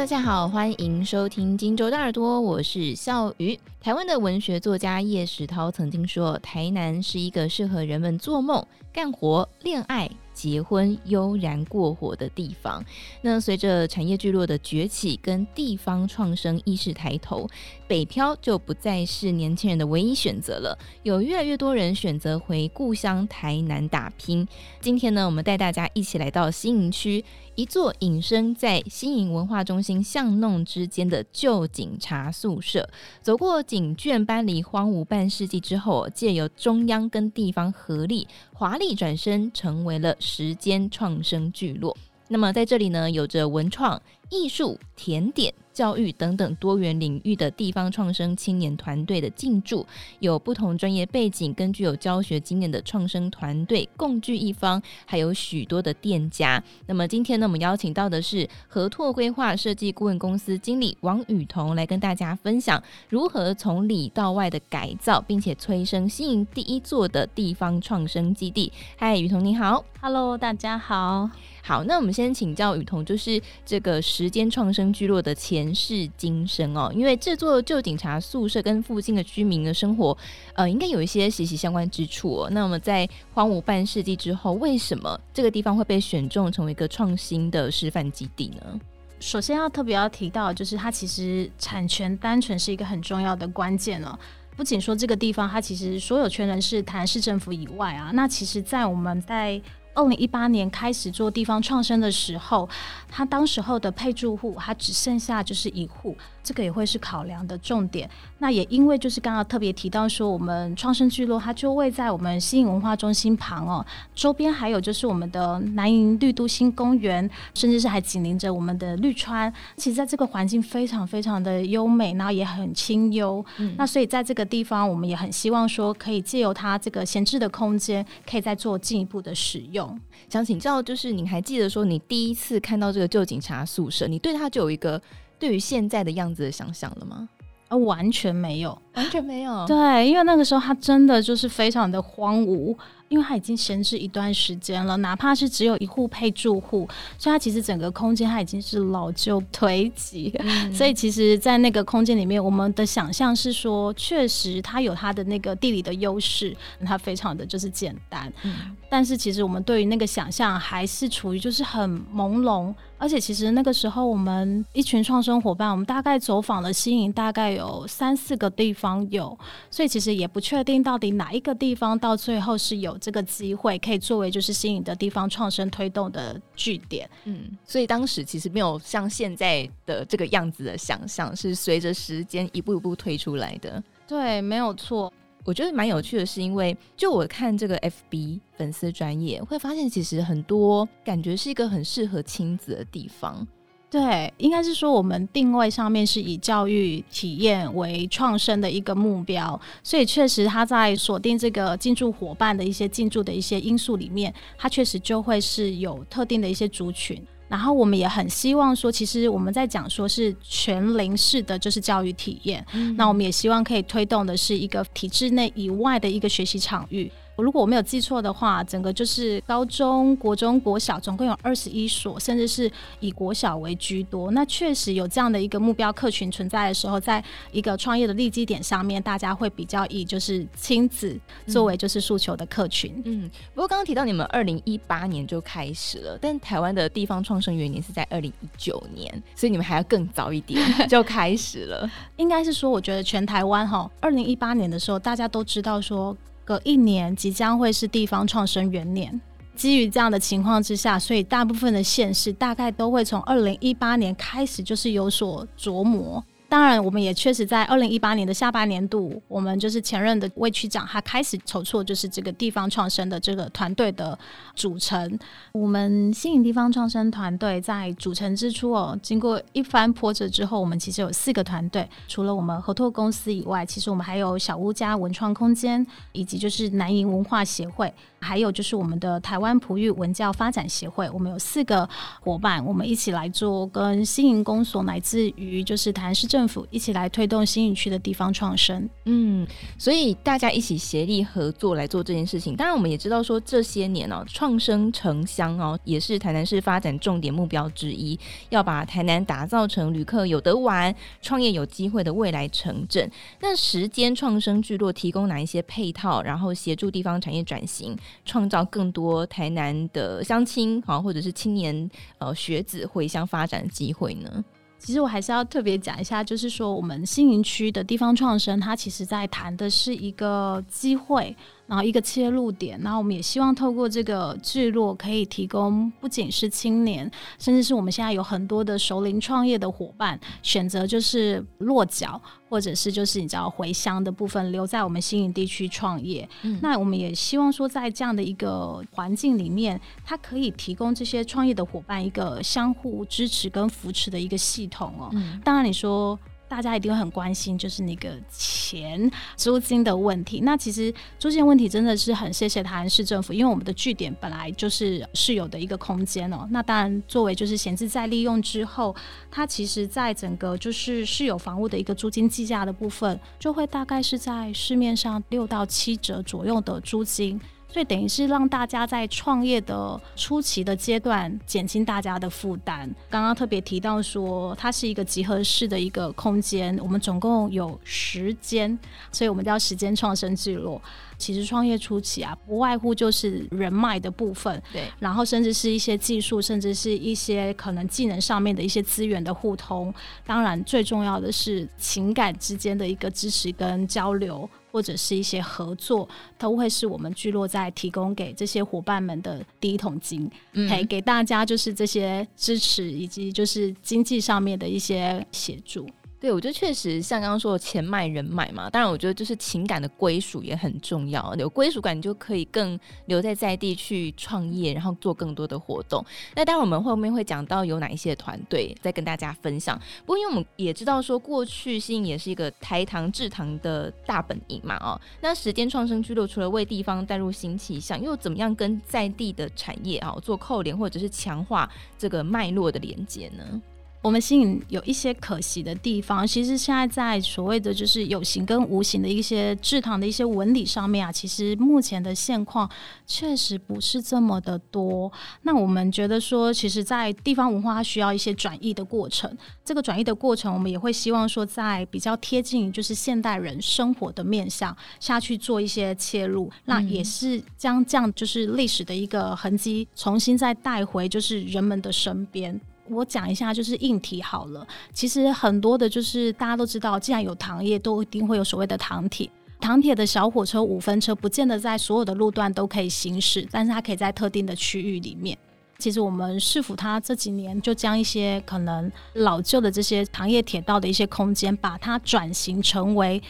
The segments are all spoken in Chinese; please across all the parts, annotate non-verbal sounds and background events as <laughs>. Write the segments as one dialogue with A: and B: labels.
A: 大家好，欢迎收听《荆州大耳朵》，我是笑鱼。台湾的文学作家叶石涛曾经说：“台南是一个适合人们做梦、干活、恋爱。”结婚悠然过活的地方。那随着产业聚落的崛起，跟地方创生意识抬头，北漂就不再是年轻人的唯一选择了。有越来越多人选择回故乡台南打拼。今天呢，我们带大家一起来到新营区。一座隐身在新营文化中心巷弄之间的旧警察宿舍，走过警眷搬离荒芜半世纪之后，借由中央跟地方合力，华丽转身成为了时间创生聚落。那么在这里呢，有着文创、艺术、甜点。教育等等多元领域的地方创生青年团队的进驻，有不同专业背景跟具有教学经验的创生团队共聚一方，还有许多的店家。那么今天呢，我们邀请到的是合拓规划设计顾问公司经理王宇彤，来跟大家分享如何从里到外的改造，并且催生新营第一座的地方创生基地。嗨，雨桐你好
B: ，Hello，大家好。
A: 好，那我们先请教雨桐，就是这个时间创生聚落的前世今生哦，因为这座旧警察宿舍跟附近的居民的生活，呃，应该有一些息息相关之处哦。那么在荒芜半世纪之后，为什么这个地方会被选中成为一个创新的示范基地呢？
B: 首先要特别要提到，就是它其实产权单纯是一个很重要的关键哦。不仅说这个地方，它其实所有权人是台南市政府以外啊，那其实在我们在二零一八年开始做地方创生的时候，他当时候的配住户，他只剩下就是一户。这个也会是考量的重点。那也因为就是刚刚特别提到说，我们创生聚落它就位在我们新营文化中心旁哦，周边还有就是我们的南营绿都新公园，甚至是还紧邻着我们的绿川。其实在这个环境非常非常的优美，然后也很清幽。嗯。那所以在这个地方，我们也很希望说，可以借由它这个闲置的空间，可以再做进一步的使用。
A: 想请教，就是你还记得说，你第一次看到这个旧警察宿舍，你对他就有一个。对于现在的样子的想象了吗？
B: 啊，完全没有，
A: 完全没有。
B: 对，因为那个时候它真的就是非常的荒芜。因为它已经闲置一段时间了，哪怕是只有一户配住户，所以它其实整个空间它已经是老旧颓积。嗯、所以其实，在那个空间里面，我们的想象是说，确实它有它的那个地理的优势，它非常的就是简单。嗯、但是其实我们对于那个想象还是处于就是很朦胧，而且其实那个时候我们一群创生伙伴，我们大概走访了新营，大概有三四个地方有，所以其实也不确定到底哪一个地方到最后是有。这个机会可以作为就是新营的地方创生推动的据点，
A: 嗯，所以当时其实没有像现在的这个样子的想象，是随着时间一步一步推出来的。
B: 对，没有错。
A: 我觉得蛮有趣的是，因为就我看这个 FB 粉丝专业，会发现其实很多感觉是一个很适合亲子的地方。
B: 对，应该是说我们定位上面是以教育体验为创生的一个目标，所以确实他在锁定这个进驻伙伴的一些进驻的一些因素里面，它确实就会是有特定的一些族群。然后我们也很希望说，其实我们在讲说是全龄式的就是教育体验，嗯、那我们也希望可以推动的是一个体制内以外的一个学习场域。如果我没有记错的话，整个就是高中国中国小总共有二十一所，甚至是以国小为居多。那确实有这样的一个目标客群存在的时候，在一个创业的利基点上面，大家会比较以就是亲子作为就是诉求的客群。
A: 嗯，嗯，不过刚刚提到你们二零一八年就开始了，但台湾的地方创生元年是在二零一九年，所以你们还要更早一点 <laughs> 就开始了。
B: 应该是说，我觉得全台湾哈，二零一八年的时候，大家都知道说。隔一年即将会是地方创生元年，基于这样的情况之下，所以大部分的县市大概都会从二零一八年开始就是有所琢磨。当然，我们也确实在二零一八年的下半年度，我们就是前任的魏区长，他开始筹措就是这个地方创生的这个团队的组成。我们新营地方创生团队在组成之初哦，经过一番波折之后，我们其实有四个团队，除了我们合拓公司以外，其实我们还有小屋家文创空间，以及就是南营文化协会，还有就是我们的台湾璞玉文教发展协会。我们有四个伙伴，我们一起来做跟新营公所乃至于就是台南市政政府一起来推动新营区的地方创生。
A: 嗯，所以大家一起协力合作来做这件事情。当然，我们也知道说这些年哦，创生城乡哦，也是台南市发展重点目标之一，要把台南打造成旅客有得玩、创业有机会的未来城镇。那时间创生聚落提供哪一些配套，然后协助地方产业转型，创造更多台南的乡亲好，或者是青年呃学子回乡发展的机会呢？
B: 其实我还是要特别讲一下，就是说我们新营区的地方创生，它其实在谈的是一个机会。然后一个切入点，然后我们也希望透过这个聚落，可以提供不仅是青年，甚至是我们现在有很多的熟龄创业的伙伴，选择就是落脚，或者是就是你知道回乡的部分，留在我们新营地区创业。嗯。那我们也希望说，在这样的一个环境里面，它可以提供这些创业的伙伴一个相互支持跟扶持的一个系统哦。嗯。当然你说。大家一定会很关心，就是那个钱租金的问题。那其实租金问题真的是很谢谢台南市政府，因为我们的据点本来就是是有的一个空间哦。那当然，作为就是闲置再利用之后，它其实在整个就是市有房屋的一个租金计价的部分，就会大概是在市面上六到七折左右的租金。所以等于是让大家在创业的初期的阶段减轻大家的负担。刚刚特别提到说，它是一个集合式的一个空间，我们总共有十间，所以我们叫时间创生聚落。其实创业初期啊，不外乎就是人脉的部分，对，然后甚至是一些技术，甚至是一些可能技能上面的一些资源的互通。当然，最重要的是情感之间的一个支持跟交流。或者是一些合作，都会是我们聚落在提供给这些伙伴们的第一桶金，嗯，给给大家就是这些支持，以及就是经济上面的一些协助。
A: 对，我觉得确实像刚刚说的钱脉人脉嘛，当然我觉得就是情感的归属也很重要。有归属感，你就可以更留在在地去创业，然后做更多的活动。那当然我们后面会讲到有哪一些团队再跟大家分享。不过因为我们也知道说，过去新营也是一个台糖制糖的大本营嘛，哦，那时间创生聚落除了为地方带入新气象，又怎么样跟在地的产业啊做扣连，或者是强化这个脉络的连接呢？
B: 我们新营有一些可惜的地方，其实现在在所谓的就是有形跟无形的一些制糖的一些纹理上面啊，其实目前的现况确实不是这么的多。那我们觉得说，其实，在地方文化它需要一些转移的过程，这个转移的过程，我们也会希望说，在比较贴近就是现代人生活的面向下去做一些切入，嗯、那也是将这样就是历史的一个痕迹重新再带回就是人们的身边。我讲一下，就是硬体好了。其实很多的，就是大家都知道，既然有糖业，都一定会有所谓的糖铁。糖铁的小火车、五分车，不见得在所有的路段都可以行驶，但是它可以在特定的区域里面。其实我们市府它这几年就将一些可能老旧的这些糖业铁道的一些空间，把它转型成为。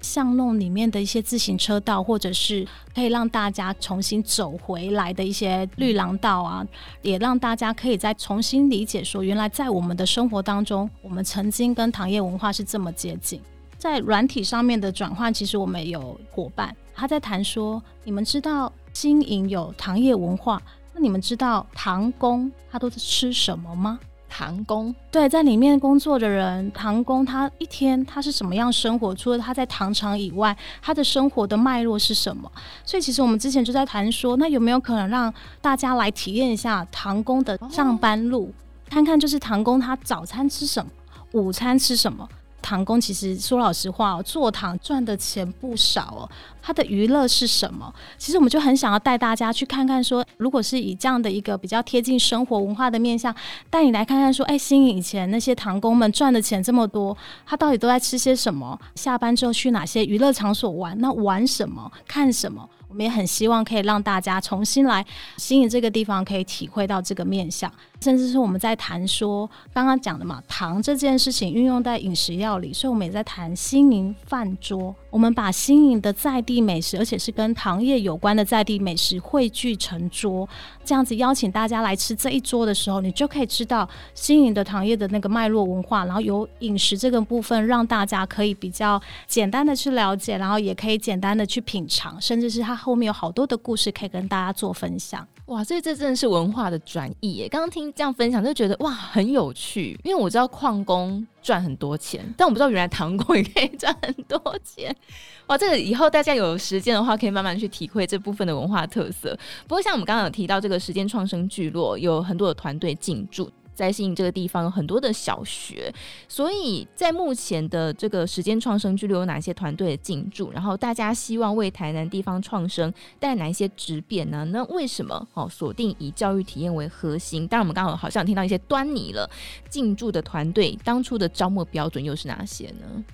B: 巷弄里面的一些自行车道，或者是可以让大家重新走回来的一些绿廊道啊，也让大家可以再重新理解说，原来在我们的生活当中，我们曾经跟糖业文化是这么接近。在软体上面的转换，其实我们有伙伴他在谈说，你们知道经营有糖业文化，那你们知道糖工他都是吃什么吗？
A: 糖工
B: 对，在里面工作的人，唐工他一天他是什么样生活？除了他在糖厂以外，他的生活的脉络是什么？所以其实我们之前就在谈说，那有没有可能让大家来体验一下唐工的上班路，看看就是唐工他早餐吃什么，午餐吃什么？唐工其实说老实话哦，做糖赚的钱不少哦。他的娱乐是什么？其实我们就很想要带大家去看看，说如果是以这样的一个比较贴近生活文化的面向，带你来看看说，哎，新营以前那些唐工们赚的钱这么多，他到底都在吃些什么？下班之后去哪些娱乐场所玩？那玩什么？看什么？我们也很希望可以让大家重新来新营这个地方，可以体会到这个面向。甚至是我们在谈说刚刚讲的嘛，糖这件事情运用在饮食料理，所以我们也在谈新营饭桌。我们把新营的在地美食，而且是跟糖业有关的在地美食汇聚成桌，这样子邀请大家来吃这一桌的时候，你就可以知道新营的糖业的那个脉络文化，然后由饮食这个部分让大家可以比较简单的去了解，然后也可以简单的去品尝，甚至是它后面有好多的故事可以跟大家做分享。
A: 哇，所以这真的是文化的转移耶！刚刚听这样分享就觉得哇，很有趣。因为我知道矿工赚很多钱，但我不知道原来糖工也可以赚很多钱。哇，这个以后大家有时间的话，可以慢慢去体会这部分的文化特色。不过像我们刚刚有提到这个时间创生聚落，有很多的团队进驻。在新营这个地方有很多的小学，所以在目前的这个时间创生聚落有哪些团队的进驻？然后大家希望为台南地方创生带来哪一些质变呢？那为什么哦锁定以教育体验为核心？当然我们刚好好像听到一些端倪了。进驻的团队当初的招募标准又是哪些呢？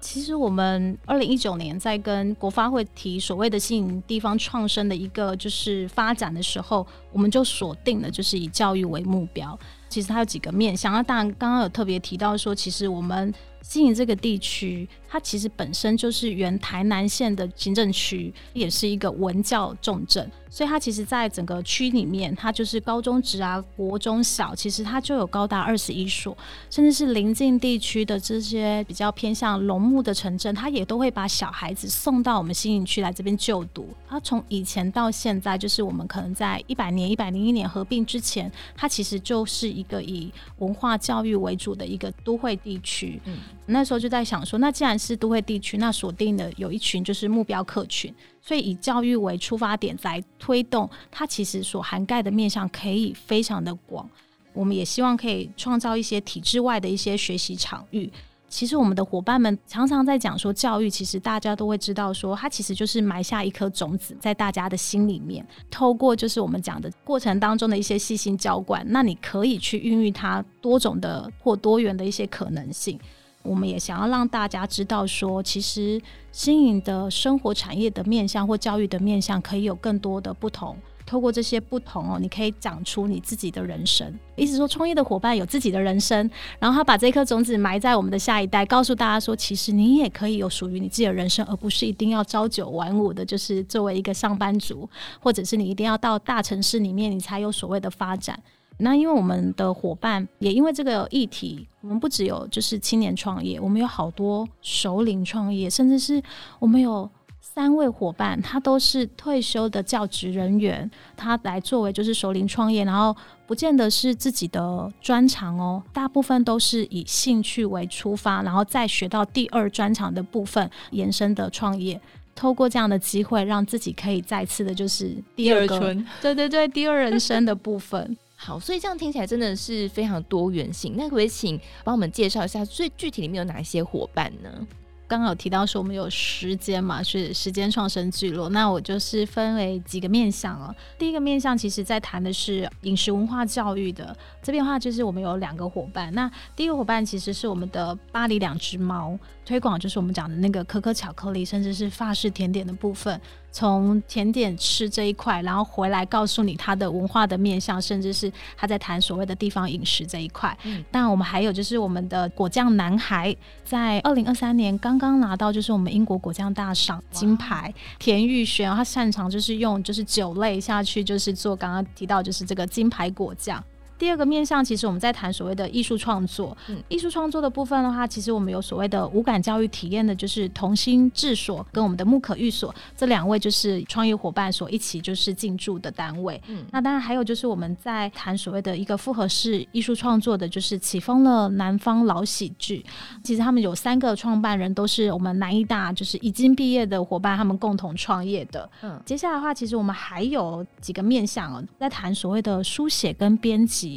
B: 其实我们二零一九年在跟国发会提所谓的新营地方创生的一个就是发展的时候，我们就锁定了就是以教育为目标。其实它有几个面向，那当然刚刚有特别提到说，其实我们新营这个地区，它其实本身就是原台南县的行政区，也是一个文教重镇。所以它其实，在整个区里面，它就是高中职啊、国中小，其实它就有高达二十一所，甚至是邻近地区的这些比较偏向农牧的城镇，它也都会把小孩子送到我们新营区来这边就读。它从以前到现在，就是我们可能在一百年、一百零一年合并之前，它其实就是一个以文化教育为主的一个都会地区。嗯，那时候就在想说，那既然是都会地区，那锁定的有一群就是目标客群。所以以教育为出发点来推动，它其实所涵盖的面向可以非常的广。我们也希望可以创造一些体制外的一些学习场域。其实我们的伙伴们常常在讲说，教育其实大家都会知道说，它其实就是埋下一颗种子在大家的心里面，透过就是我们讲的过程当中的一些细心浇灌，那你可以去孕育它多种的或多元的一些可能性。我们也想要让大家知道说，其实新颖的生活产业的面向或教育的面向可以有更多的不同。透过这些不同哦，你可以长出你自己的人生。意思说，创业的伙伴有自己的人生，然后他把这颗种子埋在我们的下一代，告诉大家说，其实你也可以有属于你自己的人生，而不是一定要朝九晚五的，就是作为一个上班族，或者是你一定要到大城市里面，你才有所谓的发展。那因为我们的伙伴也因为这个议题，我们不只有就是青年创业，我们有好多首领创业，甚至是我们有三位伙伴，他都是退休的教职人员，他来作为就是首领创业，然后不见得是自己的专长哦，大部分都是以兴趣为出发，然后再学到第二专长的部分延伸的创业，透过这样的机会，让自己可以再次的就是第二个，第二春，对对对，第二人生的部分。
A: 好，所以这样听起来真的是非常多元性。那可不可以请帮我们介绍一下，最具体里面有哪一些伙伴呢？
B: 刚刚有提到说我们有时间嘛，是时间创生聚落。那我就是分为几个面向哦。第一个面向，其实在谈的是饮食文化教育的这边的话，就是我们有两个伙伴。那第一个伙伴其实是我们的巴黎两只猫。推广就是我们讲的那个可可巧克力，甚至是法式甜点的部分。从甜点吃这一块，然后回来告诉你它的文化的面向，甚至是他在谈所谓的地方饮食这一块。嗯，但我们还有就是我们的果酱男孩，在二零二三年刚刚拿到就是我们英国果酱大赏金牌，田玉璇，他擅长就是用就是酒类下去就是做刚刚提到就是这个金牌果酱。第二个面向，其实我们在谈所谓的艺术创作。嗯，艺术创作的部分的话，其实我们有所谓的无感教育体验的，就是童心智所跟我们的木可寓所这两位就是创业伙伴所一起就是进驻的单位。嗯，那当然还有就是我们在谈所谓的一个复合式艺术创作的，就是启丰了南方老喜剧。其实他们有三个创办人都是我们南艺大就是已经毕业的伙伴，他们共同创业的。嗯，接下来的话，其实我们还有几个面向哦，在谈所谓的书写跟编辑。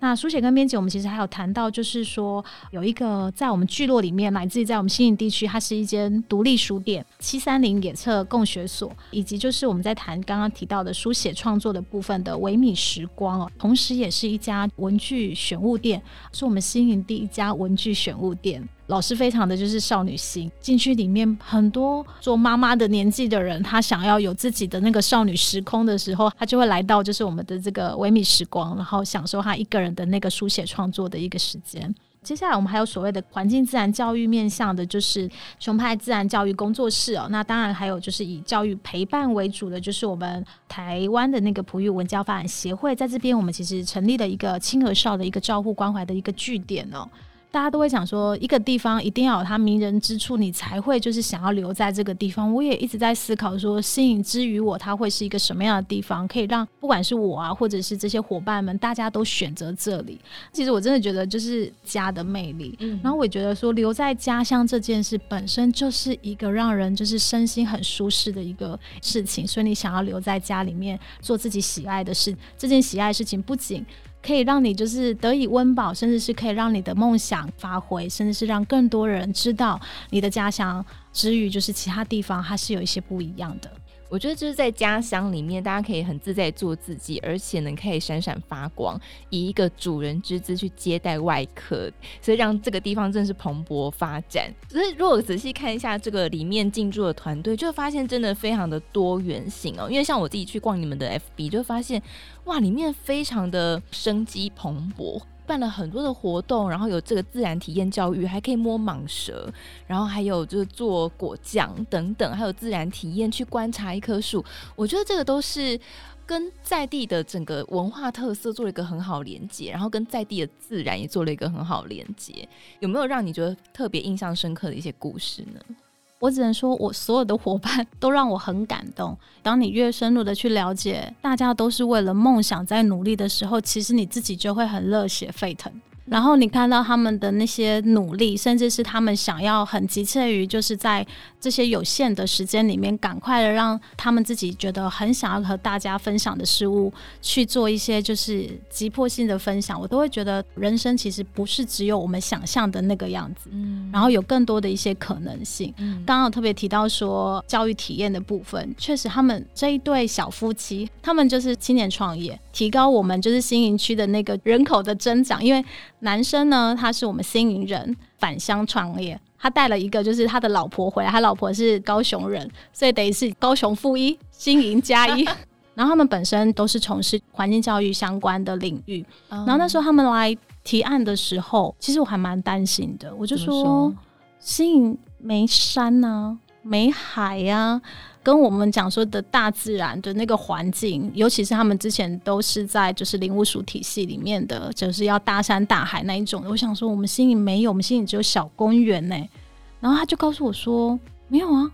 B: 那书写跟编辑，我们其实还有谈到，就是说有一个在我们聚落里面，来自于在我们新营地区，它是一间独立书店七三零野策共学所，以及就是我们在谈刚刚提到的书写创作的部分的微米时光哦，同时也是一家文具选物店，是我们新营第一家文具选物店。老师非常的就是少女心，进去里面很多做妈妈的年纪的人，他想要有自己的那个少女时空的时候，他就会来到就是我们的这个微米时光，然后享受他一个人的那个书写创作的一个时间。接下来我们还有所谓的环境自然教育面向的，就是熊派自然教育工作室哦。那当然还有就是以教育陪伴为主的，就是我们台湾的那个普育文教发展协会，在这边我们其实成立了一个亲儿少的一个照护关怀的一个据点哦。大家都会想说，一个地方一定要有它迷人之处，你才会就是想要留在这个地方。我也一直在思考说，吸引之于我，它会是一个什么样的地方，可以让不管是我啊，或者是这些伙伴们，大家都选择这里。其实我真的觉得，就是家的魅力。嗯，然后我也觉得说，留在家乡这件事本身就是一个让人就是身心很舒适的一个事情，所以你想要留在家里面做自己喜爱的事，这件喜爱的事情不仅可以让你就是得以温饱，甚至是可以让你的梦想发挥，甚至是让更多人知道你的家乡之余，就是其他地方它是有一些不一样的。
A: 我觉得就是在家乡里面，大家可以很自在做自己，而且呢可以闪闪发光，以一个主人之姿去接待外客，所以让这个地方真的是蓬勃发展。所以如果仔细看一下这个里面进驻的团队，就会发现真的非常的多元性哦。因为像我自己去逛你们的 FB，就会发现哇，里面非常的生机蓬勃。办了很多的活动，然后有这个自然体验教育，还可以摸蟒蛇，然后还有就是做果酱等等，还有自然体验去观察一棵树。我觉得这个都是跟在地的整个文化特色做了一个很好连接，然后跟在地的自然也做了一个很好连接。有没有让你觉得特别印象深刻的一些故事呢？
B: 我只能说，我所有的伙伴 <laughs> 都让我很感动。当你越深入的去了解，大家都是为了梦想在努力的时候，其实你自己就会很热血沸腾。然后你看到他们的那些努力，甚至是他们想要很急切于，就是在这些有限的时间里面，赶快的让他们自己觉得很想要和大家分享的事物去做一些就是急迫性的分享，我都会觉得人生其实不是只有我们想象的那个样子，嗯，然后有更多的一些可能性。嗯，刚刚有特别提到说教育体验的部分，确实他们这一对小夫妻，他们就是青年创业，提高我们就是新营区的那个人口的增长，因为。男生呢，他是我们新营人，返乡创业，他带了一个就是他的老婆回来，他老婆是高雄人，所以等于是高雄负一，新营加一。<laughs> 然后他们本身都是从事环境教育相关的领域，然后那时候他们来提案的时候，其实我还蛮担心的，我就说，说？新营没山呐、啊，没海呀、跟我们讲说的大自然的那个环境，尤其是他们之前都是在就是林务署体系里面的，就是要大山大海那一种。我想说，我们心里没有，我们心里只有小公园呢。然后他就告诉我说，没有啊。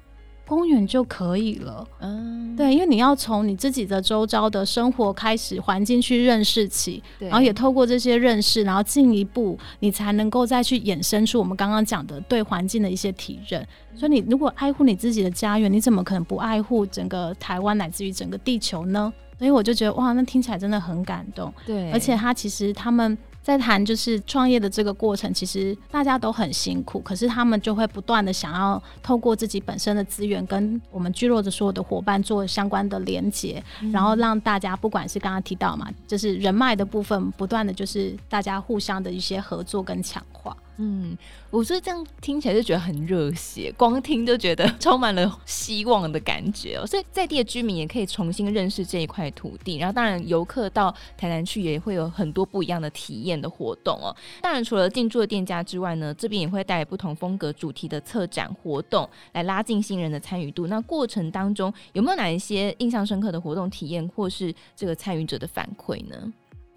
B: 公园就可以了，嗯，对，因为你要从你自己的周遭的生活开始环境去认识起，然后也透过这些认识，然后进一步你才能够再去衍生出我们刚刚讲的对环境的一些体认。所以你如果爱护你自己的家园，你怎么可能不爱护整个台湾乃至于整个地球呢？所以我就觉得哇，那听起来真的很感动，对，而且他其实他们。在谈就是创业的这个过程，其实大家都很辛苦，可是他们就会不断的想要透过自己本身的资源，跟我们聚落的所有的伙伴做相关的连接，嗯，然后让大家不管是刚刚提到嘛，就是人脉的部分，不断的就是大家互相的一些合作跟强化。
A: 嗯，我觉得这样听起来就觉得很热血，光听就觉得 <laughs> 充满了希望的感觉哦。所以在地的居民也可以重新认识这一块土地，然后当然游客到台南去也会有很多不一样的体验的活动哦。当然除了进驻的店家之外呢，这边也会带来不同风格主题的策展活动，来拉近新人的参与度。那过程当中有没有哪一些印象深刻的活动体验，或是这个参与者的反馈呢？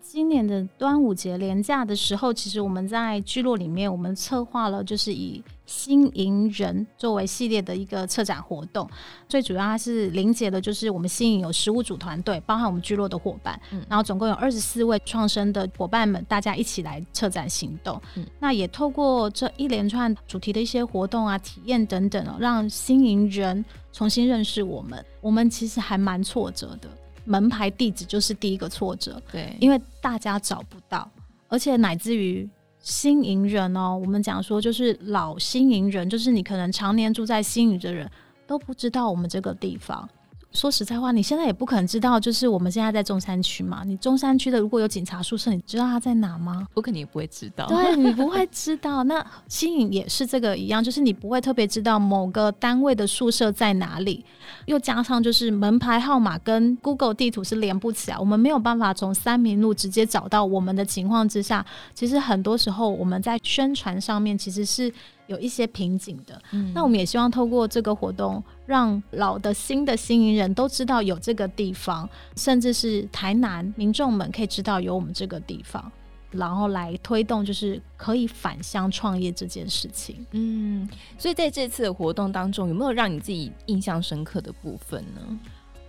B: 今年的端午节连假的时候，其实我们在聚落里面，我们策划了就是以新营人作为系列的一个策展活动。最主要它是连接的，就是我们新营有十五组团队，包含我们聚落的伙伴，嗯，然后总共有二十四位创生的伙伴们，大家一起来策展行动。嗯，那也透过这一连串主题的一些活动啊、体验等等哦，让新营人重新认识我们。我们其实还蛮挫折的。门牌地址就是第一个挫折，对，因为大家找不到，而且乃至于新营人哦，我们讲说就是老新营人，就是你可能常年住在新营的人都不知道我们这个地方。说实在话，你现在也不可能知道，就是我们现在在中山区嘛。你中山区的如果有警察宿舍，你知道他在哪吗？
A: 我肯定也不会知道。
B: 对，你不会知道。那新颖也是这个一样，就是你不会特别知道某个单位的宿舍在哪里。又加上就是门牌号码跟 Google 地图是连不起来，我们没有办法从三明路直接找到我们的情况之下，其实很多时候我们在宣传上面其实是。有一些瓶颈的，嗯，那我们也希望透过这个活动，让老的、新的新营人都知道有这个地方，甚至是台南民众们可以知道有我们这个地方。然后来推动就是可以返乡创业这件事情。
A: 嗯，所以在这次的活动当中，有没有让你自己印象深刻的部分呢？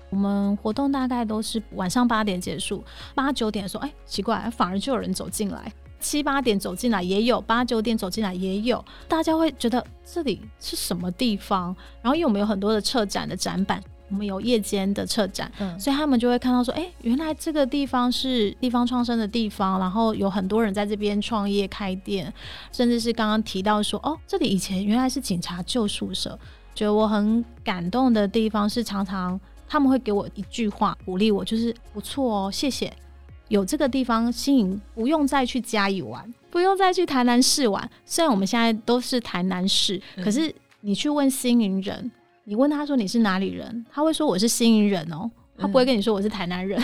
B: 我们活动大概都是晚上八点结束，八九点的时候，哎，奇怪，反而就有人走进来。七八点走进来也有，八九点走进来也有，大家会觉得这里是什么地方？然后因为我们有很多的策展的展板，我们有夜间的策展，嗯，所以他们就会看到说，哎，原来这个地方是地方创生的地方，然后有很多人在这边创业开店，甚至是刚刚提到说，哦，这里以前原来是警察旧宿舍。觉得我很感动的地方是，常常他们会给我一句话鼓励我，就是不错哦，谢谢。有这个地方，新营不用再去嘉义玩，不用再去台南市玩。虽然我们现在都是台南市，嗯、可是你去问新营人，你问他说你是哪里人，他会说我是新营人哦，他不会跟你说我是台南人。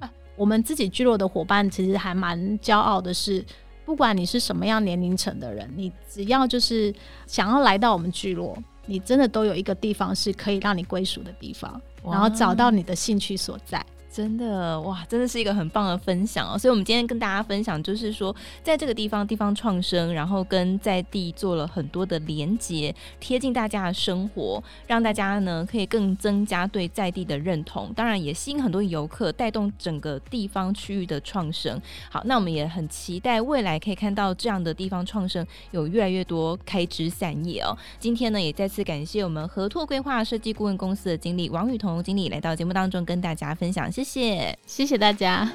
B: 嗯、<laughs> 我们自己聚落的伙伴其实还蛮骄傲的是，不管你是什么样年龄层的人，你只要就是想要来到我们聚落，你真的都有一个地方是可以让你归属的地方，然后找到你的兴趣所在。
A: 真的哇，真的是一个很棒的分享哦！所以，我们今天跟大家分享，就是说，在这个地方，地方创生，然后跟在地做了很多的连接，贴近大家的生活，让大家呢可以更增加对在地的认同。当然，也吸引很多游客，带动整个地方区域的创生。好，那我们也很期待未来可以看到这样的地方创生有越来越多开枝散叶哦。今天呢，也再次感谢我们合拓规划设计顾问公司的经理王雨彤经理来到节目当中跟大家分享，谢。
B: 谢谢，谢谢大家。